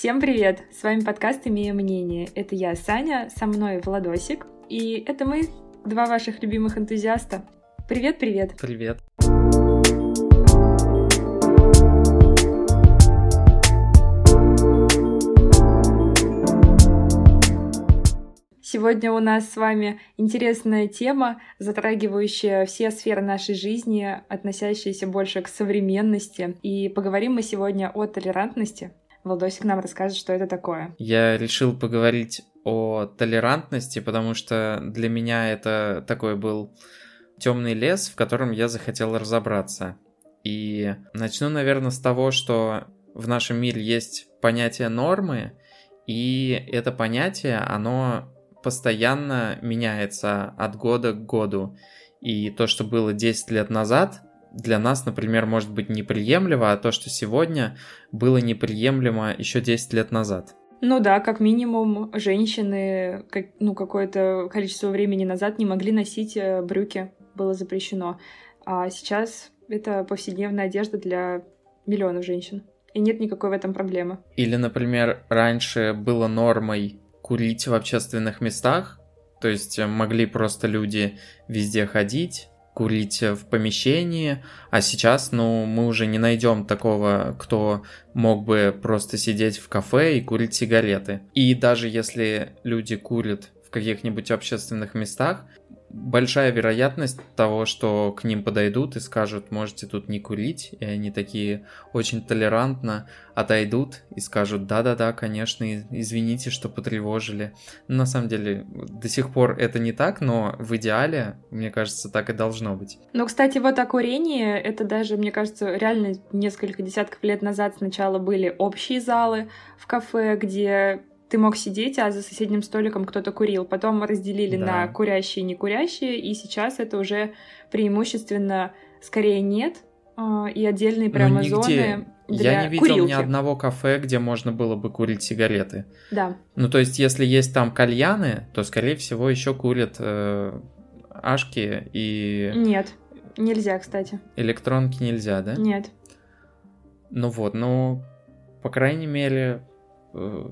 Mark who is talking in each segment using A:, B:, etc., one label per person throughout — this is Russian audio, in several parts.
A: Всем привет! С вами подкаст «Имея мнение». Это я, Саня, со мной Владосик, и это мы, два ваших любимых энтузиаста. Привет-привет!
B: Привет!
A: Сегодня у нас с вами интересная тема, затрагивающая все сферы нашей жизни, относящиеся больше к современности. И поговорим мы сегодня о толерантности. Владосик нам расскажет, что это такое.
B: Я решил поговорить о толерантности, потому что для меня это такой был темный лес, в котором я захотел разобраться. И начну, наверное, с того, что в нашем мире есть понятие нормы, и это понятие, оно постоянно меняется от года к году. И то, что было 10 лет назад, для нас, например, может быть неприемлемо, а то, что сегодня было неприемлемо еще 10 лет назад.
A: Ну да, как минимум, женщины как, ну, какое-то количество времени назад не могли носить э, брюки, было запрещено. А сейчас это повседневная одежда для миллионов женщин. И нет никакой в этом проблемы.
B: Или, например, раньше было нормой курить в общественных местах, то есть э, могли просто люди везде ходить, курить в помещении, а сейчас, ну, мы уже не найдем такого, кто мог бы просто сидеть в кафе и курить сигареты. И даже если люди курят в каких-нибудь общественных местах, большая вероятность того, что к ним подойдут и скажут, можете тут не курить, и они такие очень толерантно отойдут и скажут, да-да-да, конечно, извините, что потревожили. на самом деле, до сих пор это не так, но в идеале, мне кажется, так и должно быть.
A: Ну, кстати, вот о курении, это даже, мне кажется, реально несколько десятков лет назад сначала были общие залы в кафе, где ты мог сидеть, а за соседним столиком кто-то курил. Потом разделили да. на курящие и некурящие, и сейчас это уже преимущественно скорее нет, а, и отдельные ну, прямо нигде. зоны для
B: Я не видел курилки. ни одного кафе, где можно было бы курить сигареты.
A: Да.
B: Ну, то есть, если есть там кальяны, то, скорее всего, еще курят э, ашки и...
A: Нет, нельзя, кстати.
B: Электронки нельзя, да?
A: Нет.
B: Ну вот, ну, по крайней мере,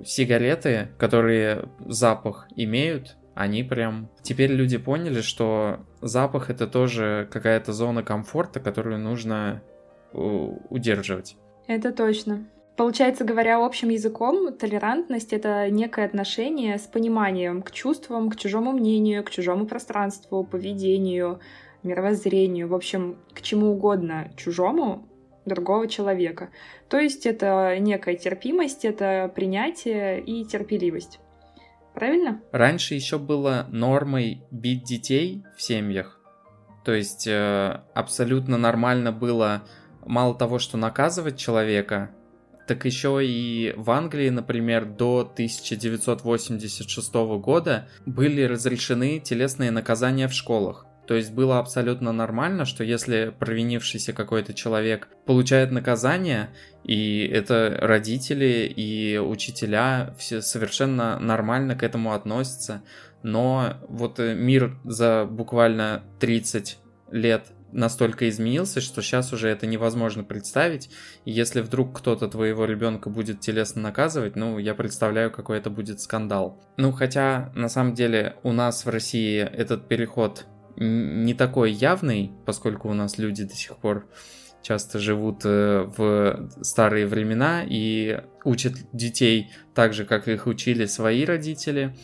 B: сигареты, которые запах имеют, они прям... Теперь люди поняли, что запах это тоже какая-то зона комфорта, которую нужно э, удерживать.
A: Это точно. Получается, говоря общим языком, толерантность — это некое отношение с пониманием к чувствам, к чужому мнению, к чужому пространству, поведению, мировоззрению, в общем, к чему угодно чужому, другого человека. То есть это некая терпимость, это принятие и терпеливость. Правильно?
B: Раньше еще было нормой бить детей в семьях. То есть э, абсолютно нормально было мало того, что наказывать человека, так еще и в Англии, например, до 1986 года были разрешены телесные наказания в школах. То есть было абсолютно нормально, что если провинившийся какой-то человек получает наказание, и это родители и учителя все совершенно нормально к этому относятся, но вот э, мир за буквально 30 лет настолько изменился, что сейчас уже это невозможно представить. Если вдруг кто-то твоего ребенка будет телесно наказывать, ну, я представляю, какой это будет скандал. Ну, хотя, на самом деле, у нас в России этот переход не такой явный, поскольку у нас люди до сих пор часто живут э, в старые времена и учат детей так же, как их учили свои родители,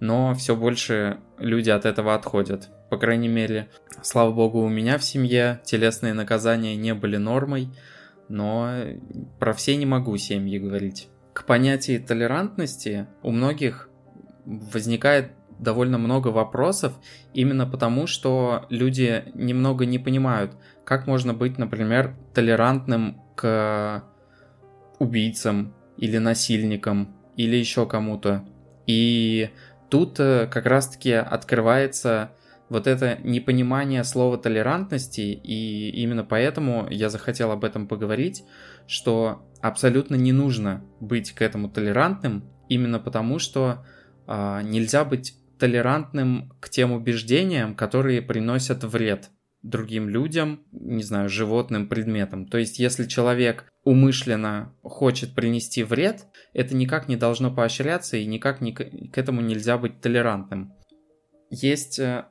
B: но все больше люди от этого отходят. По крайней мере, слава богу, у меня в семье телесные наказания не были нормой, но про все не могу семьи говорить. К понятию толерантности у многих возникает довольно много вопросов, именно потому, что люди немного не понимают, как можно быть, например, толерантным к убийцам или насильникам или еще кому-то. И тут э, как раз-таки открывается вот это непонимание слова толерантности, и именно поэтому я захотел об этом поговорить, что абсолютно не нужно быть к этому толерантным, именно потому что э, нельзя быть толерантным к тем убеждениям, которые приносят вред другим людям, не знаю, животным, предметам. То есть, если человек умышленно хочет принести вред, это никак не должно поощряться и никак не, к этому нельзя быть толерантным. Есть э,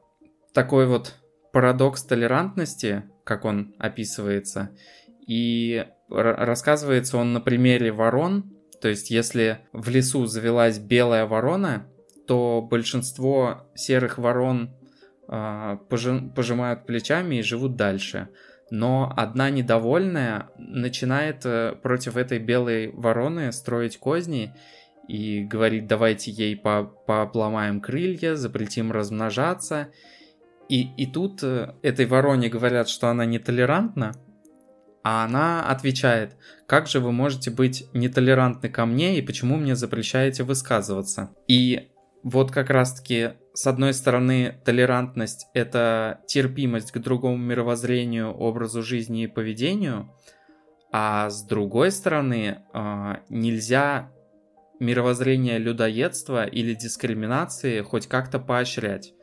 B: такой вот парадокс толерантности, как он описывается, и рассказывается он на примере ворон. То есть, если в лесу завелась белая ворона, то большинство серых ворон э, пожимают плечами и живут дальше. Но одна недовольная начинает э, против этой белой вороны строить козни и говорит, давайте ей по пообломаем крылья, запретим размножаться. И, и тут э, этой вороне говорят, что она нетолерантна, а она отвечает, как же вы можете быть нетолерантны ко мне и почему мне запрещаете высказываться? И вот как раз-таки, с одной стороны, толерантность — это терпимость к другому мировоззрению, образу жизни и поведению, а с другой стороны, а, нельзя мировоззрение людоедства или дискриминации хоть как-то поощрять.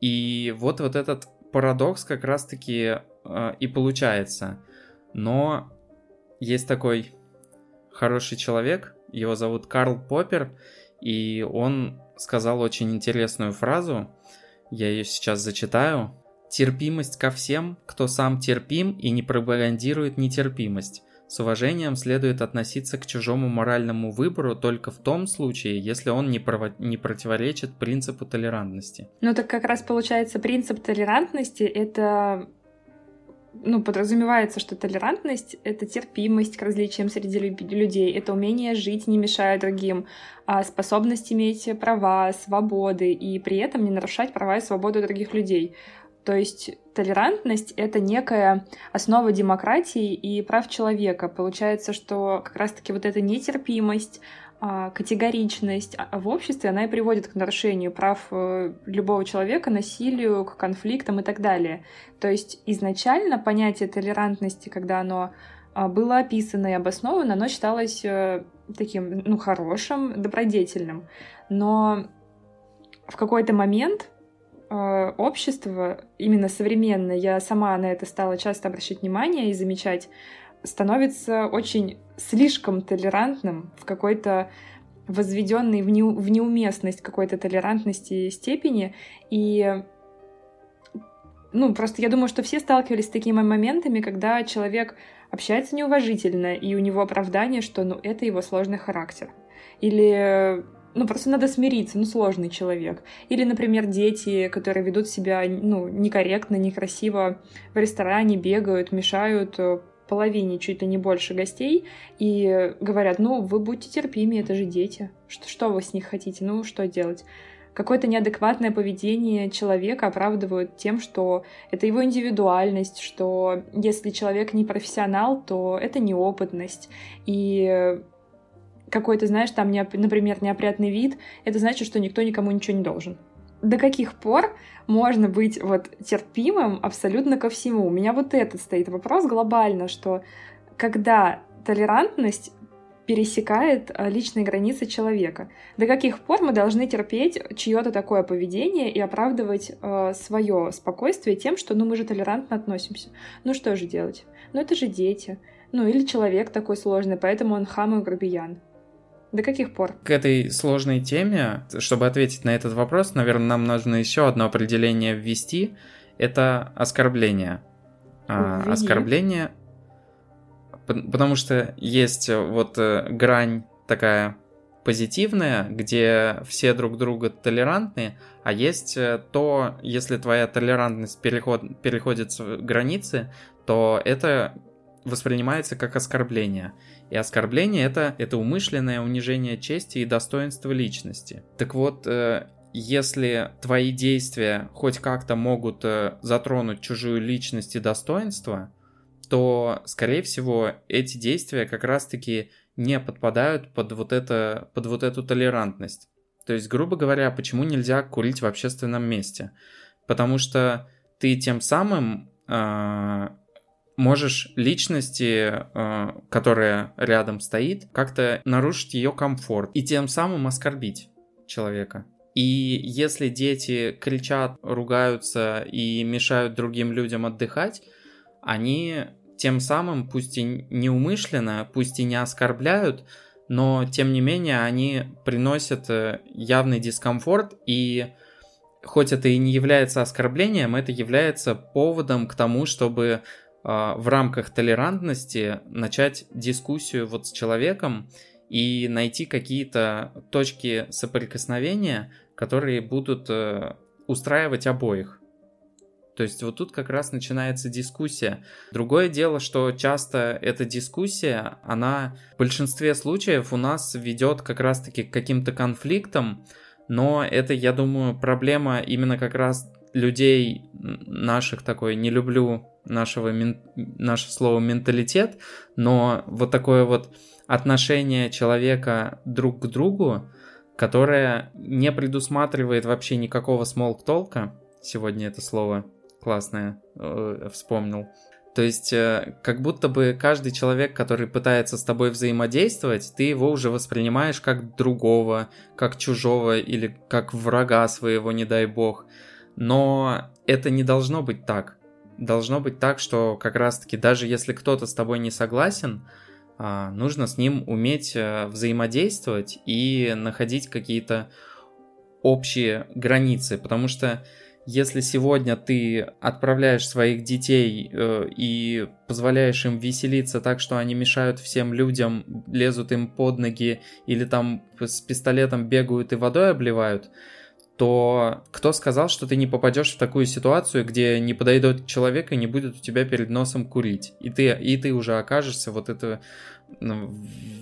B: И вот, вот этот парадокс как раз-таки э, и получается. Но есть такой хороший человек, его зовут Карл Поппер, и он сказал очень интересную фразу, я ее сейчас зачитаю. Терпимость ко всем, кто сам терпим и не пропагандирует нетерпимость. С уважением следует относиться к чужому моральному выбору только в том случае, если он не, прово- не противоречит принципу толерантности.
A: Ну так как раз получается принцип толерантности — это ну, подразумевается, что толерантность — это терпимость к различиям среди людей, это умение жить, не мешая другим, а способность иметь права, свободы и при этом не нарушать права и свободы других людей. То есть толерантность — это некая основа демократии и прав человека. Получается, что как раз-таки вот эта нетерпимость, категоричность а, в обществе, она и приводит к нарушению прав э, любого человека, насилию, к конфликтам и так далее. То есть изначально понятие толерантности, когда оно а, было описано и обосновано, оно считалось э, таким, ну, хорошим, добродетельным. Но в какой-то момент э, общество, именно современное, я сама на это стала часто обращать внимание и замечать, становится очень слишком толерантным в какой-то возведенной в, не, в неуместность какой-то толерантности степени. И ну, просто я думаю, что все сталкивались с такими моментами, когда человек общается неуважительно, и у него оправдание, что ну, это его сложный характер. Или ну, просто надо смириться, ну, сложный человек. Или, например, дети, которые ведут себя, ну, некорректно, некрасиво в ресторане, бегают, мешают э, половине, чуть ли не больше гостей, и говорят, ну, вы будьте терпимее, это же дети. Что, что вы с них хотите? Ну, что делать? какое-то неадекватное поведение человека оправдывают тем, что это его индивидуальность, что если человек не профессионал, то это неопытность. И какой-то, знаешь, там, например, неопрятный вид, это значит, что никто никому ничего не должен. До каких пор можно быть вот терпимым абсолютно ко всему? У меня вот этот стоит вопрос глобально, что когда толерантность пересекает э, личные границы человека. До каких пор мы должны терпеть чье-то такое поведение и оправдывать э, свое спокойствие тем, что ну мы же толерантно относимся. Ну что же делать? Ну это же дети. Ну или человек такой сложный, поэтому он хам и грубиян. До каких пор?
B: К этой сложной теме, чтобы ответить на этот вопрос, наверное, нам нужно еще одно определение ввести. Это оскорбление. А, оскорбление, потому что есть вот э, грань такая позитивная, где все друг друга толерантны, а есть э, то, если твоя толерантность переход, переходит границы, то это воспринимается как оскорбление. И оскорбление это, это умышленное унижение чести и достоинства личности. Так вот, э, если твои действия хоть как-то могут э, затронуть чужую личность и достоинство, то, скорее всего, эти действия как раз-таки не подпадают под вот, это, под вот эту толерантность. То есть, грубо говоря, почему нельзя курить в общественном месте? Потому что ты тем самым э, можешь личности, э, которая рядом стоит, как-то нарушить ее комфорт и тем самым оскорбить человека. И если дети кричат, ругаются и мешают другим людям отдыхать, они тем самым, пусть и неумышленно, пусть и не оскорбляют, но тем не менее они приносят э, явный дискомфорт, и хоть это и не является оскорблением, это является поводом к тому, чтобы в рамках толерантности начать дискуссию вот с человеком и найти какие-то точки соприкосновения, которые будут э, устраивать обоих. То есть вот тут как раз начинается дискуссия. Другое дело, что часто эта дискуссия, она в большинстве случаев у нас ведет как раз-таки к каким-то конфликтам, но это, я думаю, проблема именно как раз людей наших такой, не люблю нашего, наше слово менталитет, но вот такое вот отношение человека друг к другу, которое не предусматривает вообще никакого смолк-толка, сегодня это слово классное э, вспомнил. То есть, э, как будто бы каждый человек, который пытается с тобой взаимодействовать, ты его уже воспринимаешь как другого, как чужого или как врага своего, не дай бог. Но это не должно быть так. Должно быть так, что как раз-таки даже если кто-то с тобой не согласен, а, нужно с ним уметь э, взаимодействовать и находить какие-то общие границы, потому что если сегодня ты отправляешь своих детей э, и позволяешь им веселиться так, что они мешают всем людям, лезут им под ноги или там с пистолетом бегают и водой обливают, то кто сказал, что ты не попадешь в такую ситуацию, где не подойдет человек и не будет у тебя перед носом курить, и ты, и ты уже окажешься вот это ну,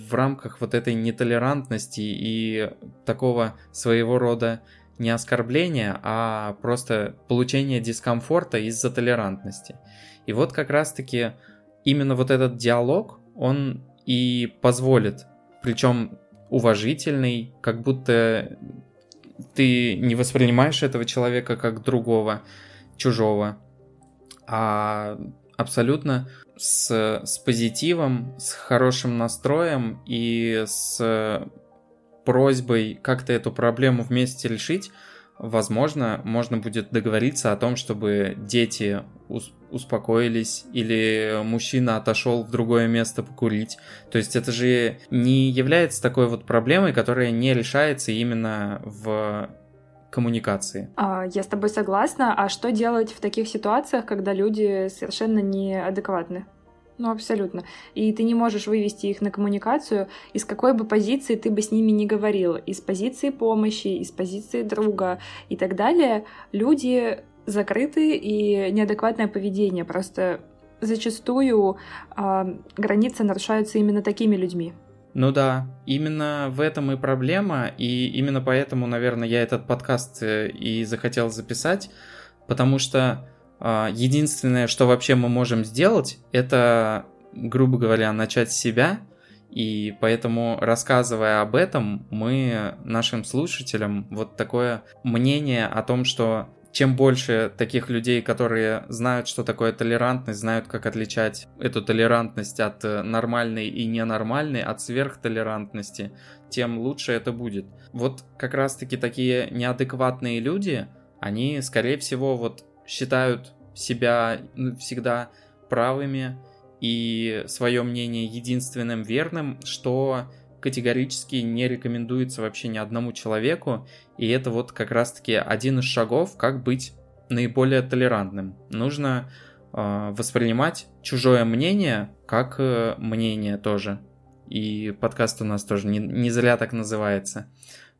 B: в рамках вот этой нетолерантности и такого своего рода не оскорбление, а просто получение дискомфорта из-за толерантности. И вот как раз-таки именно вот этот диалог, он и позволит, причем уважительный, как будто ты не воспринимаешь этого человека как другого, чужого, а абсолютно с, с позитивом, с хорошим настроем и с просьбой как-то эту проблему вместе решить, возможно, можно будет договориться о том, чтобы дети успокоились или мужчина отошел в другое место покурить. То есть это же не является такой вот проблемой, которая не решается именно в коммуникации.
A: А, я с тобой согласна. А что делать в таких ситуациях, когда люди совершенно неадекватны? Ну, абсолютно. И ты не можешь вывести их на коммуникацию, из какой бы позиции ты бы с ними не говорил. Из позиции помощи, из позиции друга и так далее. Люди закрыты и неадекватное поведение. Просто зачастую э, границы нарушаются именно такими людьми.
B: Ну да, именно в этом и проблема, и именно поэтому, наверное, я этот подкаст э, и захотел записать, потому что а, единственное, что вообще мы можем сделать, это, грубо говоря, начать с себя. И поэтому, рассказывая об этом, мы нашим слушателям вот такое мнение о том, что чем больше таких людей, которые знают, что такое толерантность, знают, как отличать эту толерантность от нормальной и ненормальной, от сверхтолерантности, тем лучше это будет. Вот как раз-таки такие неадекватные люди, они, скорее всего, вот считают себя всегда правыми и свое мнение единственным верным, что категорически не рекомендуется вообще ни одному человеку, и это вот как раз-таки один из шагов, как быть наиболее толерантным. Нужно э, воспринимать чужое мнение как э, мнение тоже. И подкаст у нас тоже не, не зря так называется.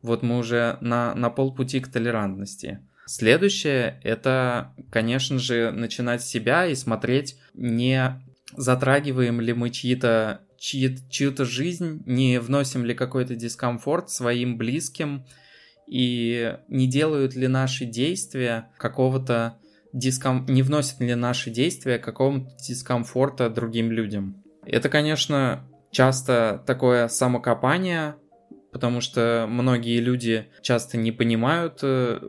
B: Вот мы уже на, на полпути к толерантности. Следующее — это, конечно же, начинать с себя и смотреть, не затрагиваем ли мы чьи-то чьи, чью-то жизнь, не вносим ли какой-то дискомфорт своим близким, и не делают ли наши действия какого-то диском... не вносят ли наши действия какого-то дискомфорта другим людям. Это, конечно, часто такое самокопание, потому что многие люди часто не понимают, э,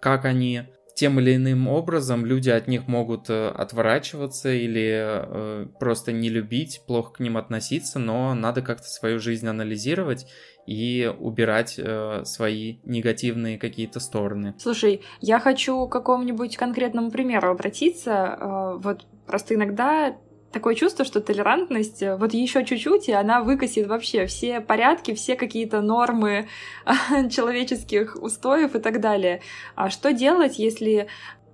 B: как они тем или иным образом люди от них могут э, отворачиваться или э, просто не любить, плохо к ним относиться, но надо как-то свою жизнь анализировать и убирать э, свои негативные какие-то стороны.
A: Слушай, я хочу к какому-нибудь конкретному примеру обратиться. Э, вот просто иногда такое чувство, что толерантность э, вот еще чуть-чуть, и она выкосит вообще все порядки, все какие-то нормы человеческих устоев и так далее. А что делать, если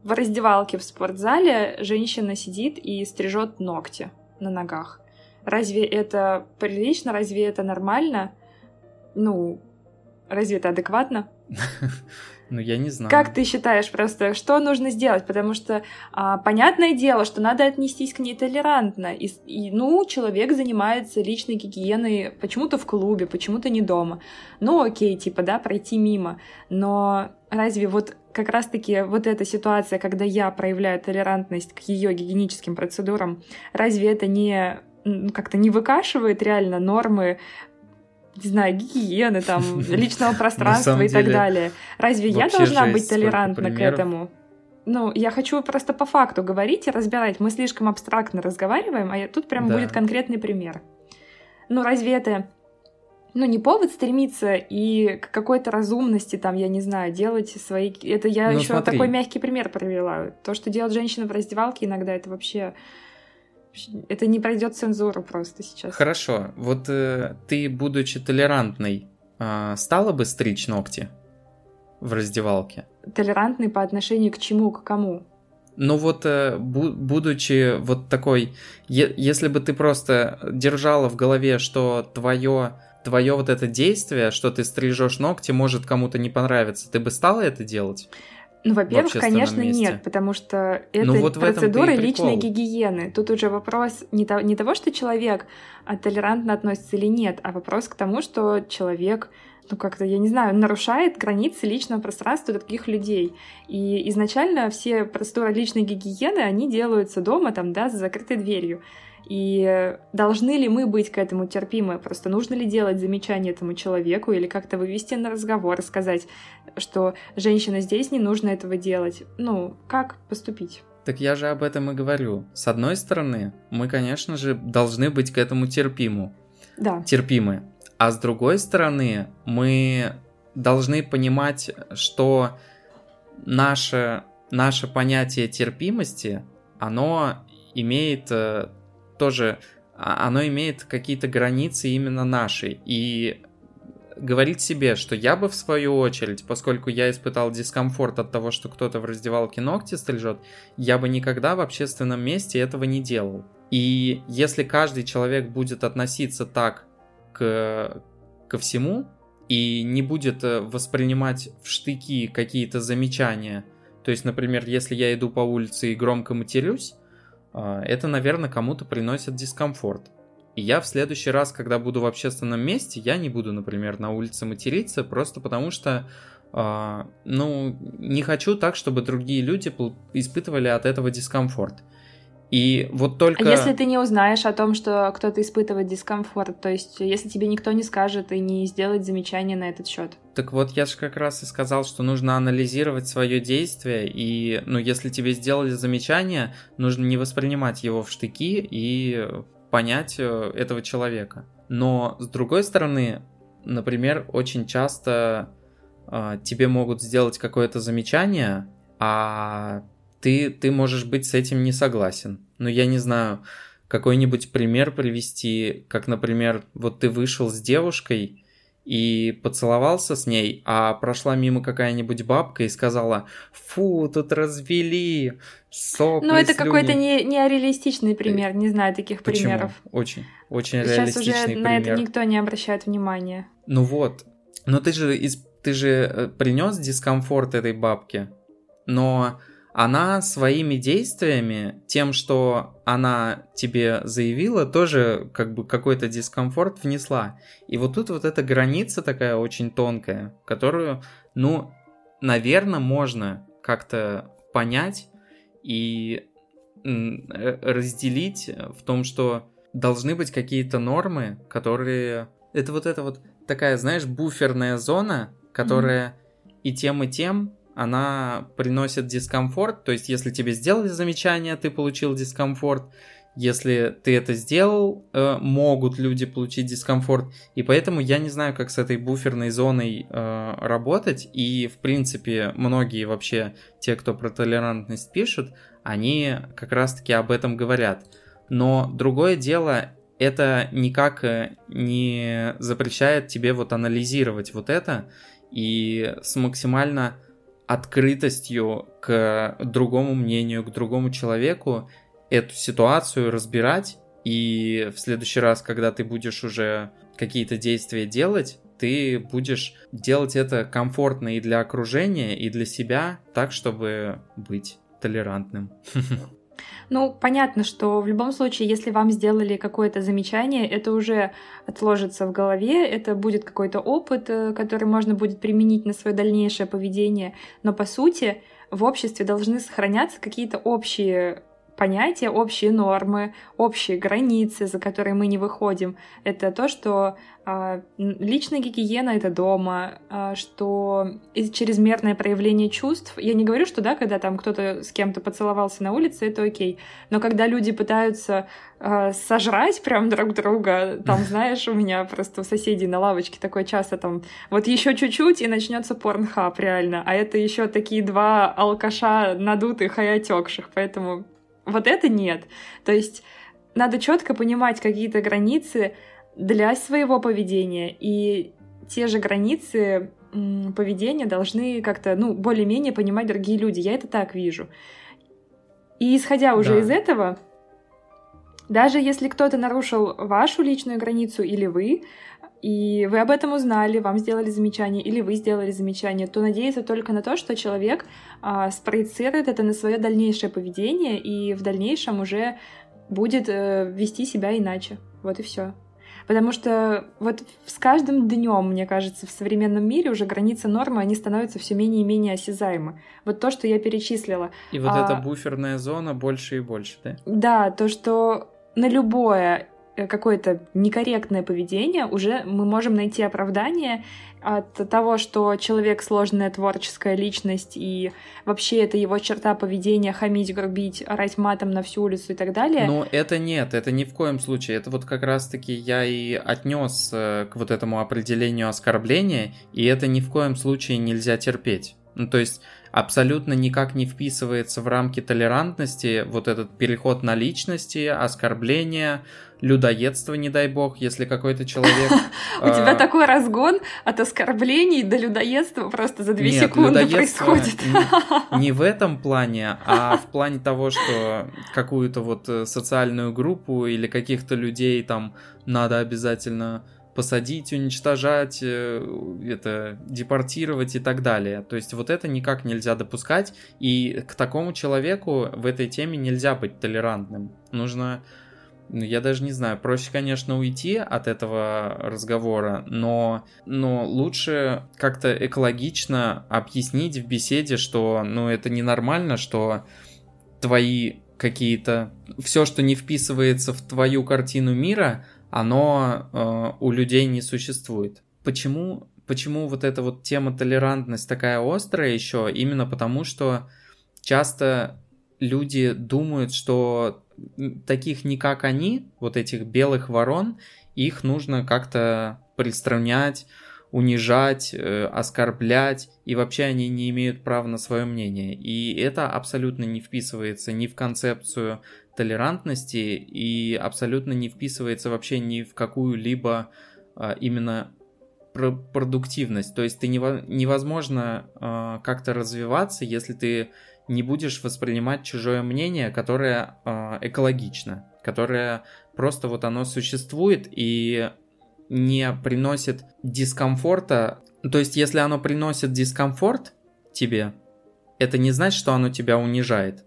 A: в раздевалке в спортзале женщина сидит и стрижет ногти на ногах? Разве это прилично? Разве это нормально? Ну, разве это адекватно?
B: Ну, я не знаю.
A: Как ты считаешь просто, что нужно сделать? Потому что а, понятное дело, что надо отнестись к ней толерантно. И, и, ну, человек занимается личной гигиеной почему-то в клубе, почему-то не дома. Ну, окей, типа, да, пройти мимо. Но разве вот как раз-таки вот эта ситуация, когда я проявляю толерантность к ее гигиеническим процедурам, разве это не как-то не выкашивает реально нормы не знаю, гигиены, там, личного пространства и так далее. Разве я должна быть толерантна к этому? Ну, я хочу просто по факту говорить и разбирать. Мы слишком абстрактно разговариваем, а тут прям да. будет конкретный пример. Ну, разве это ну, не повод стремиться и к какой-то разумности, там, я не знаю, делать свои... Это я ну, еще такой мягкий пример привела. То, что делает женщина в раздевалке иногда, это вообще это не пройдет цензуру просто сейчас.
B: Хорошо. Вот э, ты, будучи толерантной, э, стала бы стричь ногти в раздевалке?
A: Толерантный по отношению к чему, к кому?
B: Ну вот, э, бу- будучи вот такой, е- если бы ты просто держала в голове, что твое твое вот это действие, что ты стрижешь ногти, может кому-то не понравиться, ты бы стала это делать?
A: Ну, во-первых, конечно, месте. нет, потому что это ну, вот процедура личной гигиены. Тут уже вопрос не, то, не того, что человек толерантно относится или нет, а вопрос к тому, что человек ну, как-то, я не знаю, нарушает границы личного пространства других людей. И изначально все процедуры личной гигиены, они делаются дома, там, да, за закрытой дверью. И должны ли мы быть к этому терпимы? Просто нужно ли делать замечание этому человеку или как-то вывести на разговор, сказать, что женщина здесь, не нужно этого делать? Ну, как поступить?
B: Так я же об этом и говорю. С одной стороны, мы, конечно же, должны быть к этому терпиму.
A: Да.
B: Терпимы. А с другой стороны, мы должны понимать, что наше, наше понятие терпимости, оно имеет э, тоже а, оно имеет какие-то границы именно наши. И говорить себе, что я бы в свою очередь, поскольку я испытал дискомфорт от того, что кто-то в раздевалке ногти стрижет, я бы никогда в общественном месте этого не делал. И если каждый человек будет относиться так к, ко всему и не будет э, воспринимать в штыки какие-то замечания, то есть, например, если я иду по улице и громко матерюсь, это, наверное, кому-то приносит дискомфорт. И я в следующий раз, когда буду в общественном месте, я не буду, например, на улице материться, просто потому что, э, ну, не хочу так, чтобы другие люди испытывали от этого дискомфорт. И вот только...
A: А если ты не узнаешь о том, что кто-то испытывает дискомфорт, то есть если тебе никто не скажет и не сделает замечания на этот счет?
B: Так вот, я же как раз и сказал, что нужно анализировать свое действие, и, ну, если тебе сделали замечание, нужно не воспринимать его в штыки и понять э, этого человека. Но, с другой стороны, например, очень часто э, тебе могут сделать какое-то замечание, а ты, ты можешь быть с этим не согласен. Но я не знаю, какой-нибудь пример привести, как, например, вот ты вышел с девушкой и поцеловался с ней, а прошла мимо какая-нибудь бабка и сказала, фу, тут развели, сопли,
A: Ну, это какой-то не, нереалистичный пример, не знаю таких
B: Почему?
A: примеров.
B: Очень, очень Сейчас реалистичный
A: уже
B: пример.
A: на это никто не обращает внимания.
B: Ну вот, но ты же, ты же э, принес дискомфорт этой бабке, но она своими действиями, тем, что она тебе заявила, тоже как бы какой-то дискомфорт внесла. И вот тут вот эта граница такая очень тонкая, которую, ну, наверное, можно как-то понять и разделить в том, что должны быть какие-то нормы, которые... Это вот это вот такая, знаешь, буферная зона, которая mm-hmm. и тем, и тем она приносит дискомфорт. То есть, если тебе сделали замечание, ты получил дискомфорт. Если ты это сделал, э, могут люди получить дискомфорт. И поэтому я не знаю, как с этой буферной зоной э, работать. И, в принципе, многие вообще, те, кто про толерантность пишут, они как раз-таки об этом говорят. Но другое дело, это никак э, не запрещает тебе вот анализировать вот это и с максимально открытостью к другому мнению, к другому человеку эту ситуацию разбирать, и в следующий раз, когда ты будешь уже какие-то действия делать, ты будешь делать это комфортно и для окружения, и для себя, так, чтобы быть толерантным.
A: Ну, понятно, что в любом случае, если вам сделали какое-то замечание, это уже отложится в голове, это будет какой-то опыт, э, который можно будет применить на свое дальнейшее поведение. Но по сути, в обществе должны сохраняться какие-то общие понятия, общие нормы, общие границы, за которые мы не выходим. Это то, что э, личная гигиена — это дома, э, что чрезмерное проявление чувств. Я не говорю, что да, когда там кто-то с кем-то поцеловался на улице, это окей. Но когда люди пытаются э, сожрать прям друг друга, там, знаешь, у меня просто у соседей на лавочке такое часто там, вот еще чуть-чуть и начнется порнхаб реально, а это еще такие два алкаша надутых и отекших, поэтому вот это нет. То есть надо четко понимать какие-то границы для своего поведения, и те же границы поведения должны как-то, ну, более-менее понимать другие люди. Я это так вижу. И исходя уже да. из этого, даже если кто-то нарушил вашу личную границу или вы, и вы об этом узнали, вам сделали замечание, или вы сделали замечание, то надеяться только на то, что человек а, спроецирует это на свое дальнейшее поведение и в дальнейшем уже будет э, вести себя иначе. Вот и все. Потому что вот с каждым днем, мне кажется, в современном мире уже границы нормы, они становятся все менее и менее осязаемы. Вот то, что я перечислила.
B: И вот а... эта буферная зона больше и больше, да?
A: Да, то, что на любое какое-то некорректное поведение, уже мы можем найти оправдание от того, что человек сложная творческая личность, и вообще это его черта поведения хамить, грубить, орать матом на всю улицу и так далее.
B: Но это нет, это ни в коем случае. Это вот как раз-таки я и отнес э, к вот этому определению оскорбления, и это ни в коем случае нельзя терпеть. Ну, то есть абсолютно никак не вписывается в рамки толерантности вот этот переход на личности, оскорбления, людоедство, не дай бог, если какой-то человек...
A: У тебя а, такой разгон от оскорблений до людоедства просто за две секунды происходит.
B: Не в этом плане, а в плане того, что какую-то вот э, социальную группу или каких-то людей там надо обязательно посадить, уничтожать, э, это депортировать и так далее. То есть вот это никак нельзя допускать, и к такому человеку в этой теме нельзя быть толерантным. Нужно ну, я даже не знаю, проще, конечно, уйти от этого разговора, но, но лучше как-то экологично объяснить в беседе, что, ну, это ненормально, что твои какие-то... Все, что не вписывается в твою картину мира, оно э, у людей не существует. Почему, почему вот эта вот тема толерантность такая острая еще? Именно потому, что часто люди думают, что таких не как они, вот этих белых ворон, их нужно как-то пристранять, унижать, э, оскорблять, и вообще они не имеют права на свое мнение. И это абсолютно не вписывается ни в концепцию толерантности и абсолютно не вписывается вообще ни в какую-либо э, именно продуктивность. То есть ты невозможно э, как-то развиваться, если ты не будешь воспринимать чужое мнение, которое э, экологично, которое просто вот оно существует и не приносит дискомфорта. То есть, если оно приносит дискомфорт тебе, это не значит, что оно тебя унижает.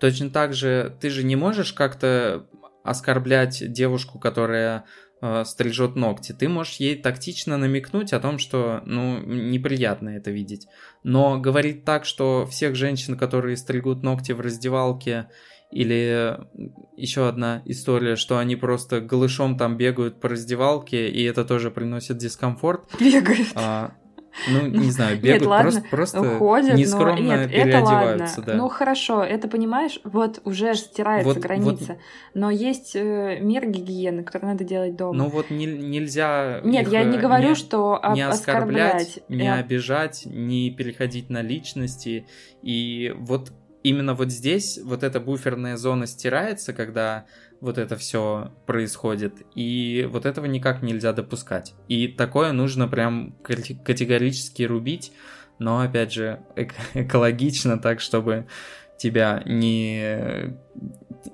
B: Точно так же ты же не можешь как-то оскорблять девушку, которая э, стрижет ногти, ты можешь ей тактично намекнуть о том, что, ну, неприятно это видеть. Но говорить так, что всех женщин, которые стригут ногти в раздевалке, или еще одна история, что они просто голышом там бегают по раздевалке, и это тоже приносит дискомфорт.
A: Бегают. А,
B: Ну, не знаю, бегают,
A: Нет, ладно,
B: просто, просто
A: ходят, но
B: нескромно
A: нет, это ладно.
B: переодеваются, да.
A: Ну хорошо, это понимаешь, вот уже стирается
B: Вот-
A: граница, но есть э, меры гигиены, которые надо делать дома.
B: Ну вот не- нельзя
A: Нет, я не
B: э,
A: говорю,
B: не-
A: что об-
B: не оскорблять,
A: оскорблять.
B: не
A: Я-
B: обижать, не переходить на личности. И вот именно вот здесь вот эта буферная зона стирается, когда вот это все происходит, и вот этого никак нельзя допускать. И такое нужно прям кате- категорически рубить, но опять же эк- экологично так, чтобы тебя не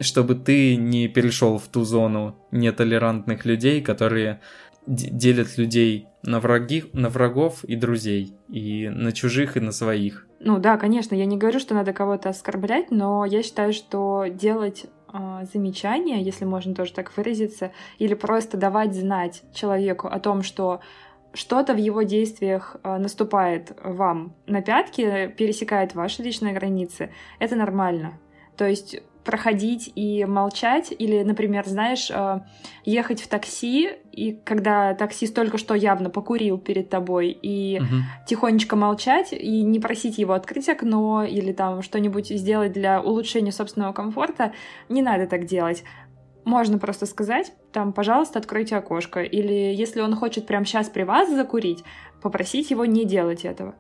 B: чтобы ты не перешел в ту зону нетолерантных людей, которые делят людей на враги, на врагов и друзей, и на чужих и на своих.
A: Ну да, конечно, я не говорю, что надо кого-то оскорблять, но я считаю, что делать замечания, если можно тоже так выразиться, или просто давать знать человеку о том, что что-то в его действиях а, наступает вам на пятки, пересекает ваши личные границы, это нормально. То есть проходить и молчать, или, например, знаешь, а, ехать в такси, и когда таксист только что явно покурил перед тобой, и
B: Мгм.
A: тихонечко молчать и не просить его открыть окно или там что-нибудь сделать для улучшения собственного комфорта, не надо так делать. Можно просто сказать, там, пожалуйста, откройте окошко. Или если он хочет прямо сейчас при вас закурить, попросить его не делать этого.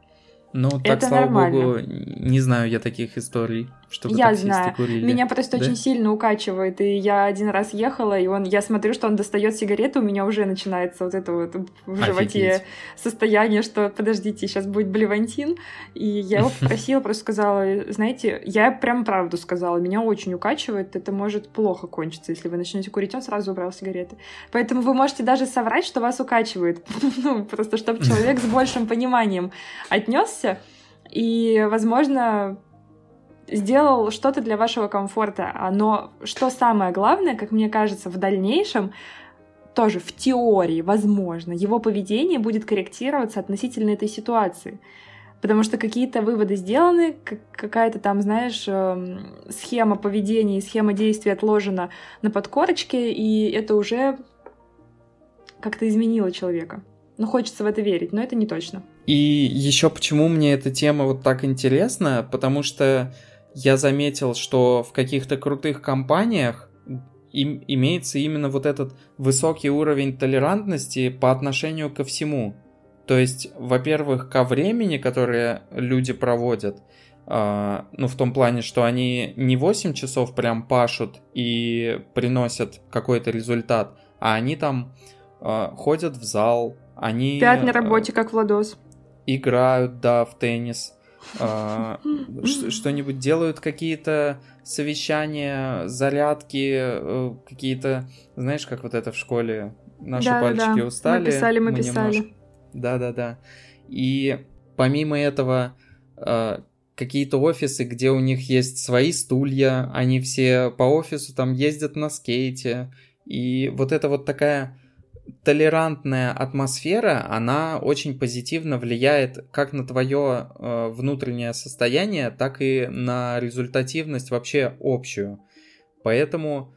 B: Ну, так,
A: Это
B: слава
A: нормально.
B: богу, не знаю я таких историй, чтобы
A: Я знаю.
B: курили.
A: Меня просто
B: Да?
A: очень сильно укачивает, и я один раз ехала, и он, я смотрю, что он достает сигарету, у меня уже начинается вот это вот в животе
B: Офигеть.
A: состояние, что подождите, сейчас будет блевантин. И я его попросила, просто сказала, знаете, я прям правду сказала, меня очень укачивает, это может плохо кончиться, если вы начнете курить. Он сразу убрал сигареты. Поэтому вы можете даже соврать, что вас укачивает. Ну, просто чтобы человек с большим пониманием отнесся. И, возможно, сделал что-то для вашего комфорта. А, Но что самое главное, как мне кажется, в дальнейшем, тоже в теории, возможно, его поведение будет корректироваться относительно этой ситуации. Потому что какие-то выводы сделаны, как- какая-то там, знаешь, эм, схема поведения и схема действий отложена на подкорочке, и это уже как-то изменило человека. Ну, хочется в это верить, но это не точно.
B: И еще почему мне эта тема вот так интересна, потому что я заметил, что в каких-то крутых компаниях им имеется именно вот этот высокий уровень толерантности по отношению ко всему. То есть, во-первых, ко времени, которое люди проводят, а, ну, в том плане, что они не 8 часов прям пашут и приносят какой-то результат, а они там а, ходят в зал, они...
A: Пять на
B: а,
A: работе, как Владос.
B: играют, да, в теннис, что-нибудь делают, какие-то совещания, зарядки, э, какие-то, знаешь, как вот это в школе, наши
A: Да-да-да.
B: пальчики устали.
A: Мы писали, мы писали.
B: Да-да-да. И помимо этого, э, какие-то офисы, где у них есть свои стулья, они все по офису там ездят на скейте, и вот это вот такая толерантная атмосфера, она очень позитивно влияет как на твое э, внутреннее состояние, так и на результативность вообще общую. Поэтому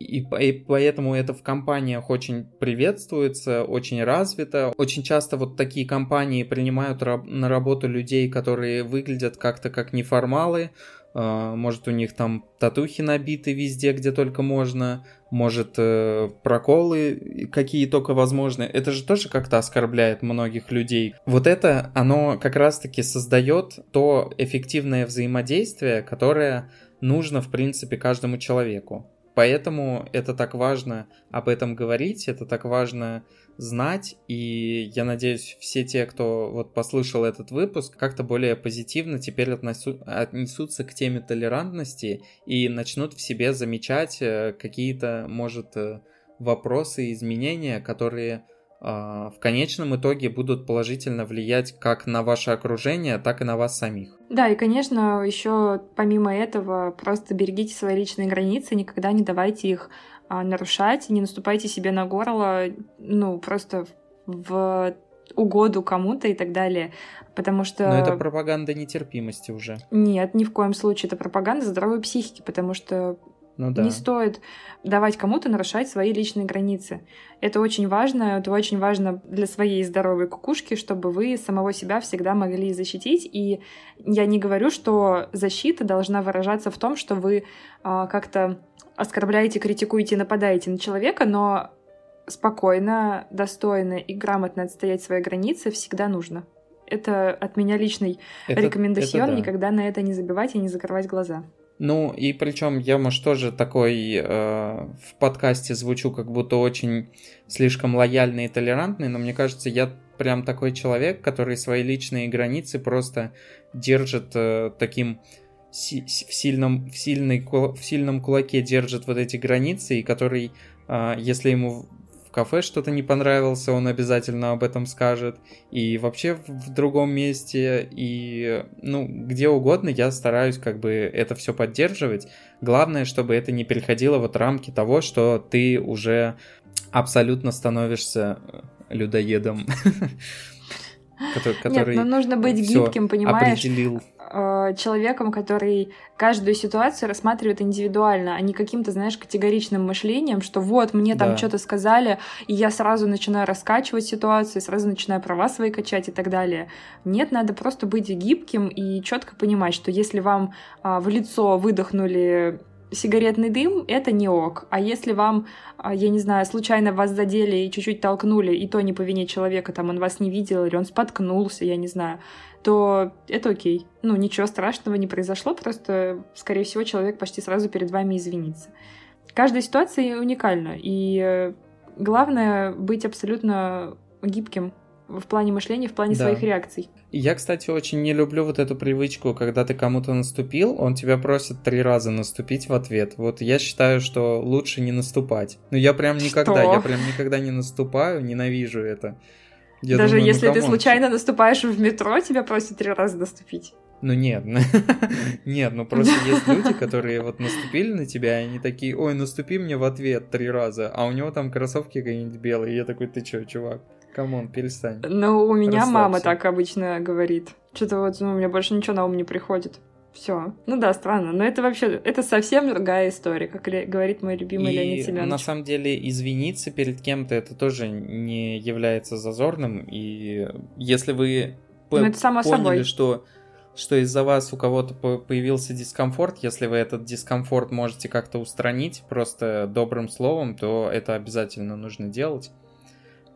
B: и, и поэтому это в компаниях очень приветствуется, очень развито. Очень часто вот такие компании принимают раб- на работу людей, которые выглядят как-то как неформалы. Э, Может, у них там татухи набиты везде, где только можно. Может, э, проколы какие только возможны. Это же тоже как-то оскорбляет многих людей. Вот это, оно как раз-таки создает то эффективное взаимодействие, которое нужно, в принципе, каждому человеку. Поэтому это так важно об этом говорить, это так важно знать, и я надеюсь, все те, кто вот послушал этот выпуск, как-то более позитивно теперь относу- отнесутся к теме толерантности и начнут в себе замечать э, какие-то, может, э, вопросы, изменения, которые а, в конечном итоге будут положительно влиять как на ваше окружение, так и на вас самих.
A: Да, и, конечно, еще помимо этого, просто берегите свои личные границы, никогда не давайте их нарушать, не наступайте себе на горло, ну, просто в угоду кому-то и так далее. Потому что...
B: Но это пропаганда нетерпимости уже.
A: Нет, ни в коем случае это пропаганда здоровой психики, потому что
B: Ну да.
A: Не стоит давать кому-то нарушать свои личные границы. Это очень важно, это очень важно для своей здоровой кукушки, чтобы вы самого себя всегда могли защитить. И я не говорю, что защита должна выражаться в том, что вы а, как-то оскорбляете, критикуете, нападаете на человека, но спокойно, достойно и грамотно отстоять свои границы всегда нужно. Это от меня личный это, рекомендацион, да. никогда на это не забивать и не закрывать глаза.
B: Ну, и причем я, может, тоже такой э, в подкасте звучу как будто очень слишком лояльный и толерантный, но мне кажется, я прям такой человек, который свои личные границы просто держит э, таким си- в, сильном, в, сильной, в сильном кулаке держит вот эти границы, и который, э, если ему кафе что-то не понравился, он обязательно об этом скажет. И вообще в другом месте, и ну, где угодно я стараюсь как бы это все поддерживать. Главное, чтобы это не переходило вот рамки того, что ты уже абсолютно становишься людоедом.
A: Который, Нет, но нужно быть гибким, понимаешь? Определил э, человеком, который каждую ситуацию рассматривает индивидуально, а не каким-то, знаешь, категоричным мышлением, что вот, мне там да. что-то сказали, и я сразу начинаю раскачивать ситуацию, сразу начинаю права свои качать и так далее. Нет, надо просто быть гибким и четко понимать, что если вам э, в лицо выдохнули сигаретный дым — это не ок. А если вам, а, я не знаю, случайно вас задели и чуть-чуть толкнули, и то не по вине человека, там он вас не видел, или он споткнулся, я не знаю, то это окей. Ну, ничего страшного не произошло, просто, скорее всего, человек почти сразу перед вами извинится. Каждая ситуация уникальна, и э, главное быть абсолютно гибким в плане мышления, в плане да. своих реакций.
B: Я, кстати, очень не люблю вот эту привычку, когда ты кому-то наступил, он тебя просит три раза наступить в ответ. Вот я считаю, что лучше не наступать. Ну я прям никогда, что? я прям никогда не наступаю, ненавижу это.
A: Я Даже думаю, ну, если ну, ты случайно наступаешь в метро, тебя просят три раза наступить.
B: Ну нет, нет, ну просто есть люди, которые вот наступили на тебя, и они такие, ой, наступи мне в ответ три раза, а у него там кроссовки какие-нибудь белые, и я такой, ты чё, чувак, come on, перестань.
A: Ну, у меня мама так обычно говорит. Что-то вот, ну, у меня больше ничего на ум не приходит. Все. Ну да, странно. Но это вообще, это совсем другая история, как говорит мой любимый и Леонид Семенович.
B: на самом деле извиниться перед кем-то это тоже не является зазорным. И если вы ну, это само поняли, собой. что что из-за вас у кого-то появился дискомфорт, если вы этот дискомфорт можете как-то устранить просто добрым словом, то это обязательно нужно делать.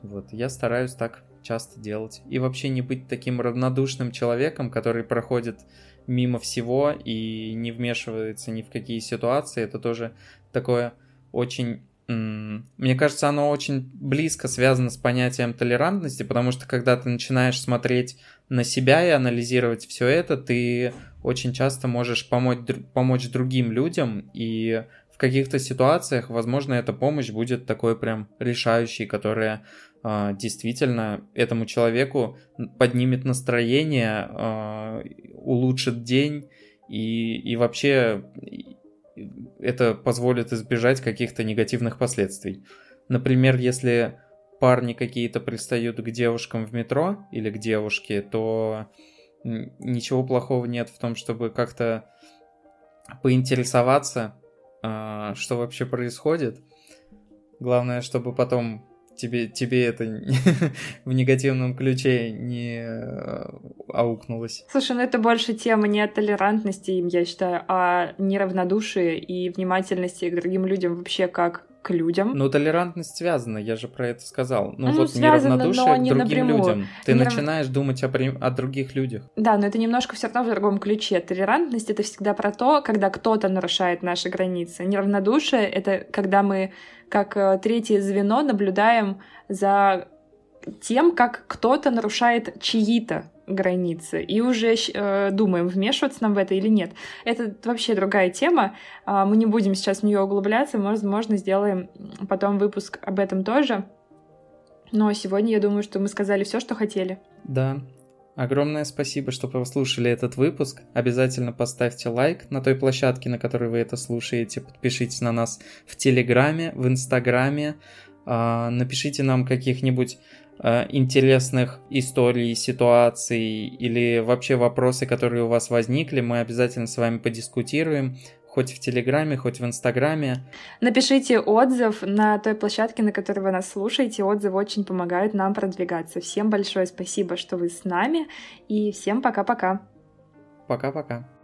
B: Вот, я стараюсь так часто делать. И вообще не быть таким равнодушным человеком, который проходит мимо всего и не вмешивается ни в какие ситуации. Это тоже такое очень... Мне кажется, оно очень близко связано с понятием толерантности, потому что когда ты начинаешь смотреть на себя и анализировать все это, ты очень часто можешь помочь, помочь другим людям, и в каких-то ситуациях, возможно, эта помощь будет такой прям решающей, которая действительно этому человеку поднимет настроение, э, улучшит день и, и вообще это позволит избежать каких-то негативных последствий. Например, если парни какие-то пристают к девушкам в метро или к девушке, то ничего плохого нет в том, чтобы как-то поинтересоваться, а, что вообще происходит. Главное, чтобы потом тебе, тебе это в негативном ключе не э, аукнулось.
A: Слушай, ну это больше тема не о толерантности я считаю, а неравнодушии и внимательности к другим людям вообще как к людям.
B: Ну, толерантность связана, я же про это сказал. Ну, ну вот связано, неравнодушие к другим напрямую. людям. Ты Нерав... начинаешь думать о, о других людях.
A: Да, но это немножко все равно в другом ключе. Толерантность — это всегда про то, когда кто-то нарушает наши границы. Неравнодушие — это когда мы, как э, третье звено, наблюдаем за тем, как кто-то нарушает чьи-то границы и уже э, думаем, вмешиваться нам в это или нет. Это вообще другая тема. Э, мы не будем сейчас в нее углубляться, возможно, сделаем потом выпуск об этом тоже. Но сегодня я думаю, что мы сказали все, что хотели.
B: Да. Огромное спасибо, что послушали этот выпуск. Обязательно поставьте лайк на той площадке, на которой вы это слушаете. Подпишитесь на нас в Телеграме, в Инстаграме. Э, напишите нам каких-нибудь интересных историй, ситуаций или вообще вопросы, которые у вас возникли, мы обязательно с вами подискутируем. хоть в Телеграме, хоть в Инстаграме.
A: Напишите отзыв на той площадке, на которой вы нас слушаете. Отзывы очень помогают нам продвигаться. Всем большое спасибо, что вы с нами, и всем пока-пока.
B: Пока-пока.